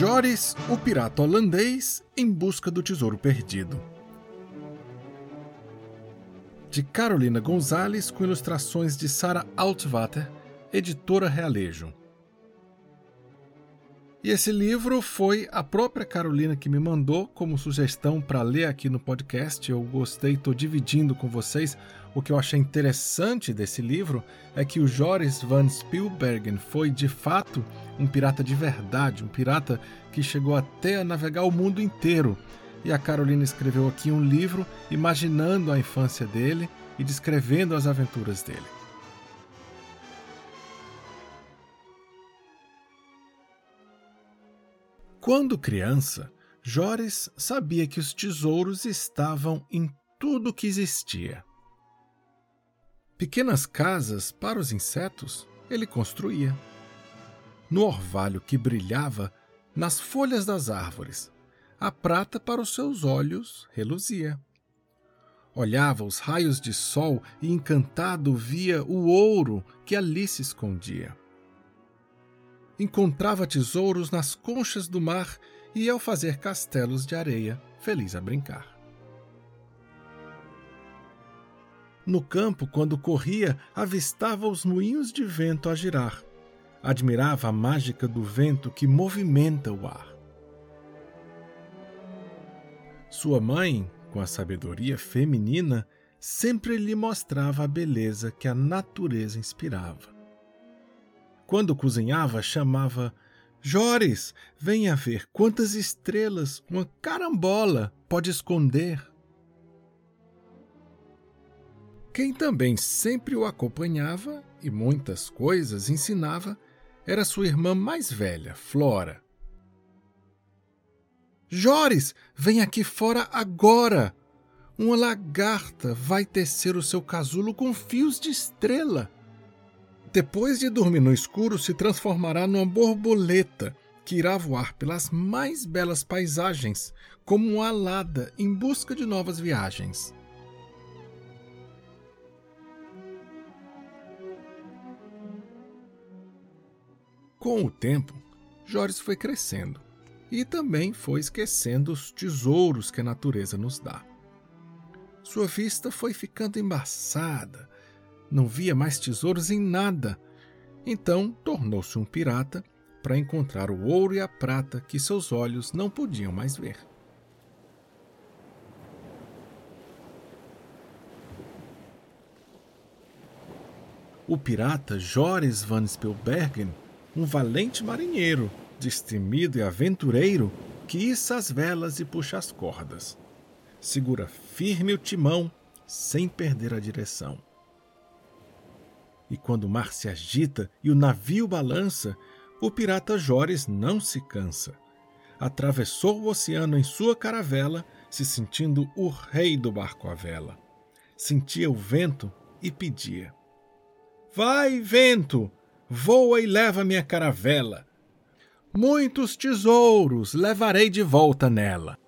Joris, o pirata holandês, em busca do tesouro perdido. De Carolina Gonzalez, com ilustrações de Sara Altvater, editora Realejo. E esse livro foi a própria Carolina que me mandou como sugestão para ler aqui no podcast. Eu gostei, estou dividindo com vocês. O que eu achei interessante desse livro é que o Joris van Spielbergen foi de fato um pirata de verdade, um pirata que chegou até a navegar o mundo inteiro. E a Carolina escreveu aqui um livro imaginando a infância dele e descrevendo as aventuras dele. Quando criança, Joris sabia que os tesouros estavam em tudo que existia. Pequenas casas para os insetos ele construía. No orvalho que brilhava nas folhas das árvores, a prata para os seus olhos reluzia. Olhava os raios de sol e encantado via o ouro que ali se escondia encontrava tesouros nas conchas do mar e ao fazer castelos de areia, feliz a brincar. No campo, quando corria, avistava os moinhos de vento a girar. Admirava a mágica do vento que movimenta o ar. Sua mãe, com a sabedoria feminina, sempre lhe mostrava a beleza que a natureza inspirava. Quando cozinhava, chamava Jores, venha ver quantas estrelas uma carambola pode esconder. Quem também sempre o acompanhava e muitas coisas ensinava era sua irmã mais velha, Flora. Jores, vem aqui fora agora! Uma lagarta vai tecer o seu casulo com fios de estrela. Depois de dormir no escuro, se transformará numa borboleta que irá voar pelas mais belas paisagens, como uma alada em busca de novas viagens. Com o tempo, Joris foi crescendo e também foi esquecendo os tesouros que a natureza nos dá. Sua vista foi ficando embaçada, não via mais tesouros em nada. Então tornou-se um pirata para encontrar o ouro e a prata que seus olhos não podiam mais ver. O pirata Joris van Spielbergen, um valente marinheiro, destemido e aventureiro, que issa as velas e puxa as cordas. Segura firme o timão, sem perder a direção. E quando o mar se agita e o navio balança, o pirata Jores não se cansa. Atravessou o oceano em sua caravela, se sentindo o rei do barco à vela. Sentia o vento e pedia: Vai, vento, voa e leva minha caravela. Muitos tesouros levarei de volta nela.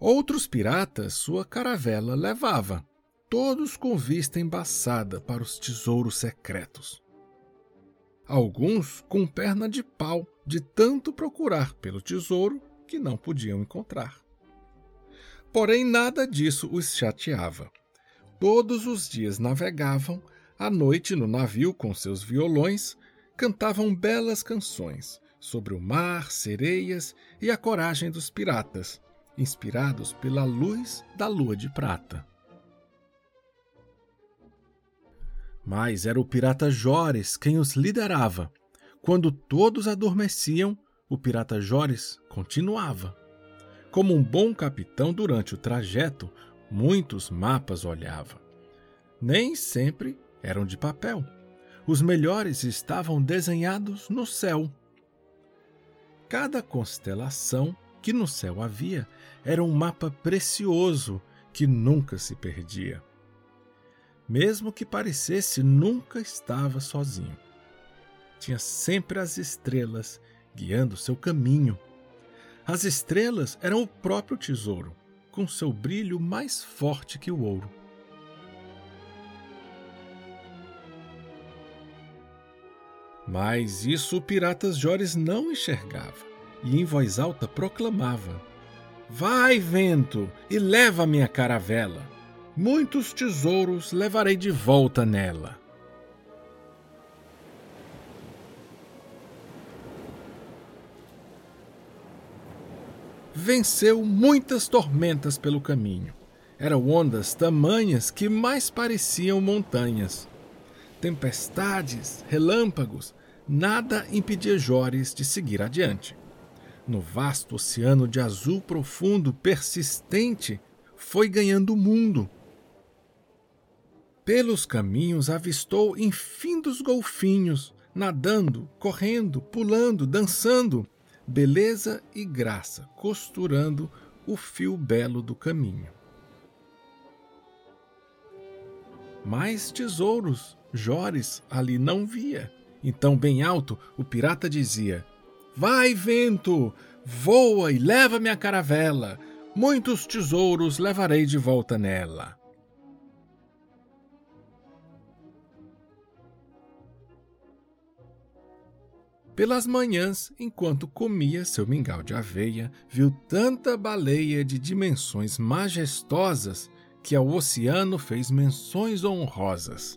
Outros piratas sua caravela levava todos com vista embaçada para os tesouros secretos. Alguns com perna de pau de tanto procurar pelo tesouro que não podiam encontrar. Porém, nada disso os chateava. Todos os dias navegavam, à noite no navio com seus violões, cantavam belas canções sobre o mar, sereias e a coragem dos piratas, inspirados pela luz da lua de prata. Mas era o pirata Jores quem os liderava. Quando todos adormeciam, o pirata Jores continuava. Como um bom capitão durante o trajeto, muitos mapas olhava. Nem sempre eram de papel. Os melhores estavam desenhados no céu. Cada constelação que no céu havia era um mapa precioso que nunca se perdia mesmo que parecesse, nunca estava sozinho. Tinha sempre as estrelas guiando seu caminho. As estrelas eram o próprio tesouro, com seu brilho mais forte que o ouro. Mas isso o pirata Jores não enxergava e em voz alta proclamava: Vai, vento, e leva minha caravela. Muitos tesouros levarei de volta nela. Venceu muitas tormentas pelo caminho. Eram ondas tamanhas que mais pareciam montanhas. Tempestades, relâmpagos, nada impedia Jores de seguir adiante. No vasto oceano de azul profundo, persistente, foi ganhando o mundo. Pelos caminhos avistou infindos golfinhos, nadando, correndo, pulando, dançando, beleza e graça, costurando o fio belo do caminho. Mais tesouros, Jores ali não via. Então, bem alto, o pirata dizia: Vai, vento, voa e leva minha caravela. Muitos tesouros levarei de volta nela. Pelas manhãs, enquanto comia seu mingau de aveia, viu tanta baleia de dimensões majestosas que ao oceano fez menções honrosas.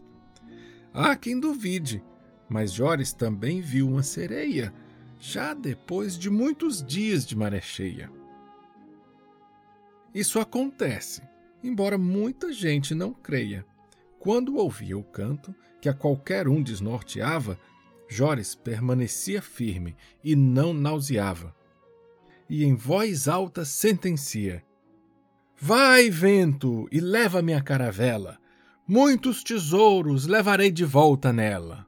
Há quem duvide, mas Jores também viu uma sereia, já depois de muitos dias de maré cheia. Isso acontece, embora muita gente não creia. Quando ouvia o canto, que a qualquer um desnorteava, Jores permanecia firme e não nauseava. E em voz alta sentencia: Vai, vento, e leva minha caravela. Muitos tesouros levarei de volta nela.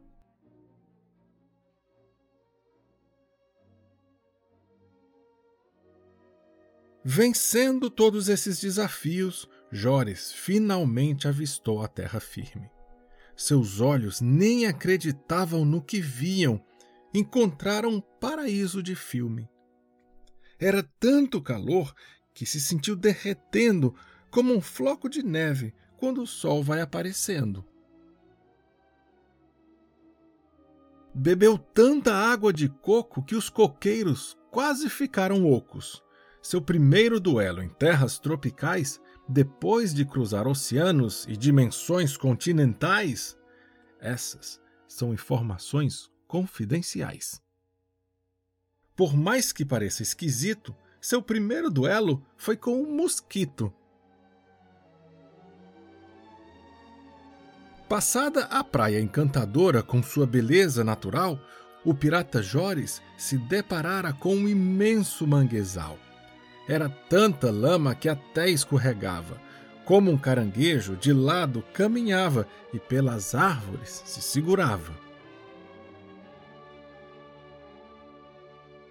Vencendo todos esses desafios, Jores finalmente avistou a terra firme. Seus olhos nem acreditavam no que viam. Encontraram um paraíso de filme. Era tanto calor que se sentiu derretendo como um floco de neve quando o sol vai aparecendo. Bebeu tanta água de coco que os coqueiros quase ficaram ocos seu primeiro duelo em terras tropicais, depois de cruzar oceanos e dimensões continentais, essas são informações confidenciais. Por mais que pareça esquisito, seu primeiro duelo foi com um mosquito. Passada a praia encantadora com sua beleza natural, o pirata Jores se deparara com um imenso manguezal. Era tanta lama que até escorregava. Como um caranguejo, de lado caminhava e pelas árvores se segurava.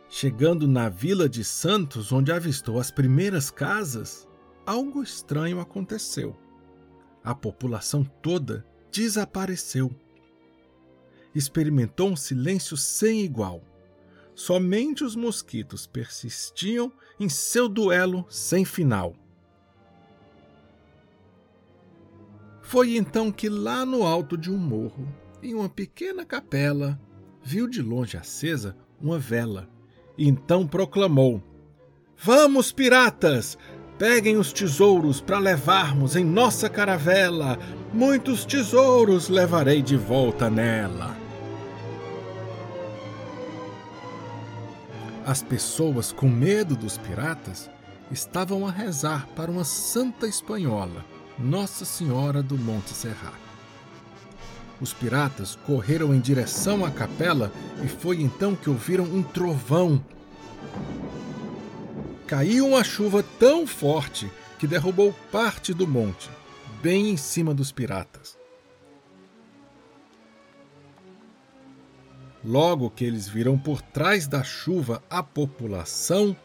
Chegando na vila de Santos, onde avistou as primeiras casas, algo estranho aconteceu. A população toda desapareceu. Experimentou um silêncio sem igual. Somente os mosquitos persistiam em seu duelo sem final. Foi então que, lá no alto de um morro, em uma pequena capela, viu de longe acesa uma vela. E então proclamou: Vamos, piratas! Peguem os tesouros para levarmos em nossa caravela. Muitos tesouros levarei de volta nela. As pessoas, com medo dos piratas, estavam a rezar para uma santa espanhola, Nossa Senhora do Monte Serra. Os piratas correram em direção à capela e foi então que ouviram um trovão. Caiu uma chuva tão forte que derrubou parte do monte, bem em cima dos piratas. Logo que eles viram por trás da chuva a população,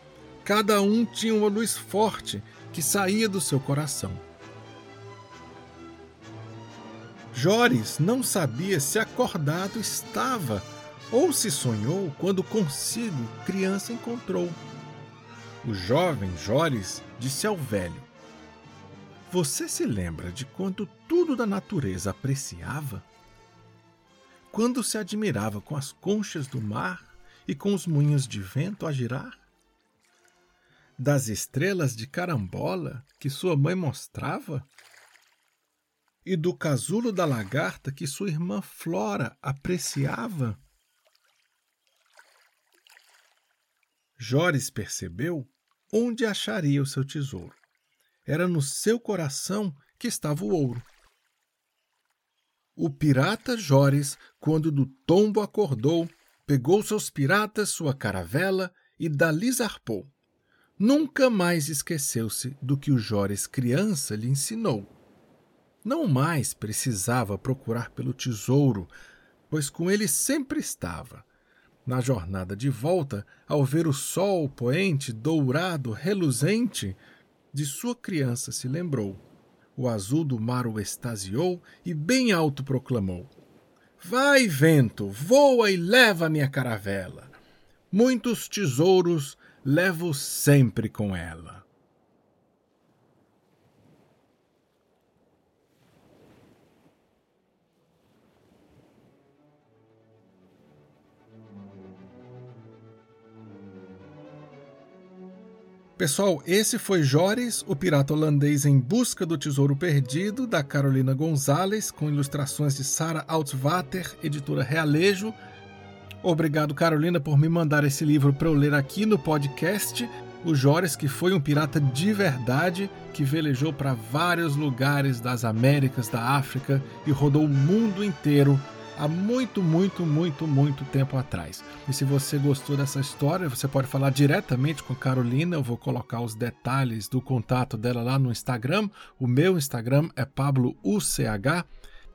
cada um tinha uma luz forte que saía do seu coração. Jores não sabia se acordado estava ou se sonhou quando consigo criança encontrou. O jovem Jores disse ao velho: Você se lembra de quando tudo da natureza apreciava? Quando se admirava com as conchas do mar e com os moinhos de vento a girar? Das estrelas de carambola que sua mãe mostrava? E do casulo da lagarta que sua irmã Flora apreciava? Jores percebeu onde acharia o seu tesouro. Era no seu coração que estava o ouro. O pirata Jores, quando do tombo acordou, pegou seus piratas, sua caravela e dali zarpou. Nunca mais esqueceu-se do que o Jores criança lhe ensinou. Não mais precisava procurar pelo tesouro, pois com ele sempre estava. Na jornada de volta, ao ver o sol poente, dourado, reluzente, de sua criança se lembrou. O azul do mar o extasiou e bem alto proclamou: Vai, vento, voa e leva minha caravela. Muitos tesouros levo sempre com ela. Pessoal, esse foi Jores, o pirata holandês em busca do tesouro perdido, da Carolina Gonzalez, com ilustrações de Sarah Altvater, editora Realejo. Obrigado, Carolina, por me mandar esse livro para eu ler aqui no podcast. O Jores, que foi um pirata de verdade, que velejou para vários lugares das Américas, da África e rodou o mundo inteiro há muito, muito, muito, muito tempo atrás. E se você gostou dessa história, você pode falar diretamente com a Carolina. Eu vou colocar os detalhes do contato dela lá no Instagram. O meu Instagram é PabloUCH.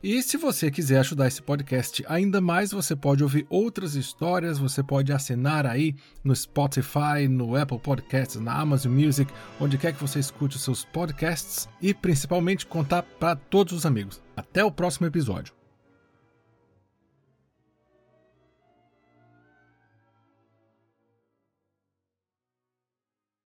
E se você quiser ajudar esse podcast ainda mais, você pode ouvir outras histórias, você pode assinar aí no Spotify, no Apple Podcasts, na Amazon Music, onde quer que você escute os seus podcasts e principalmente contar para todos os amigos. Até o próximo episódio.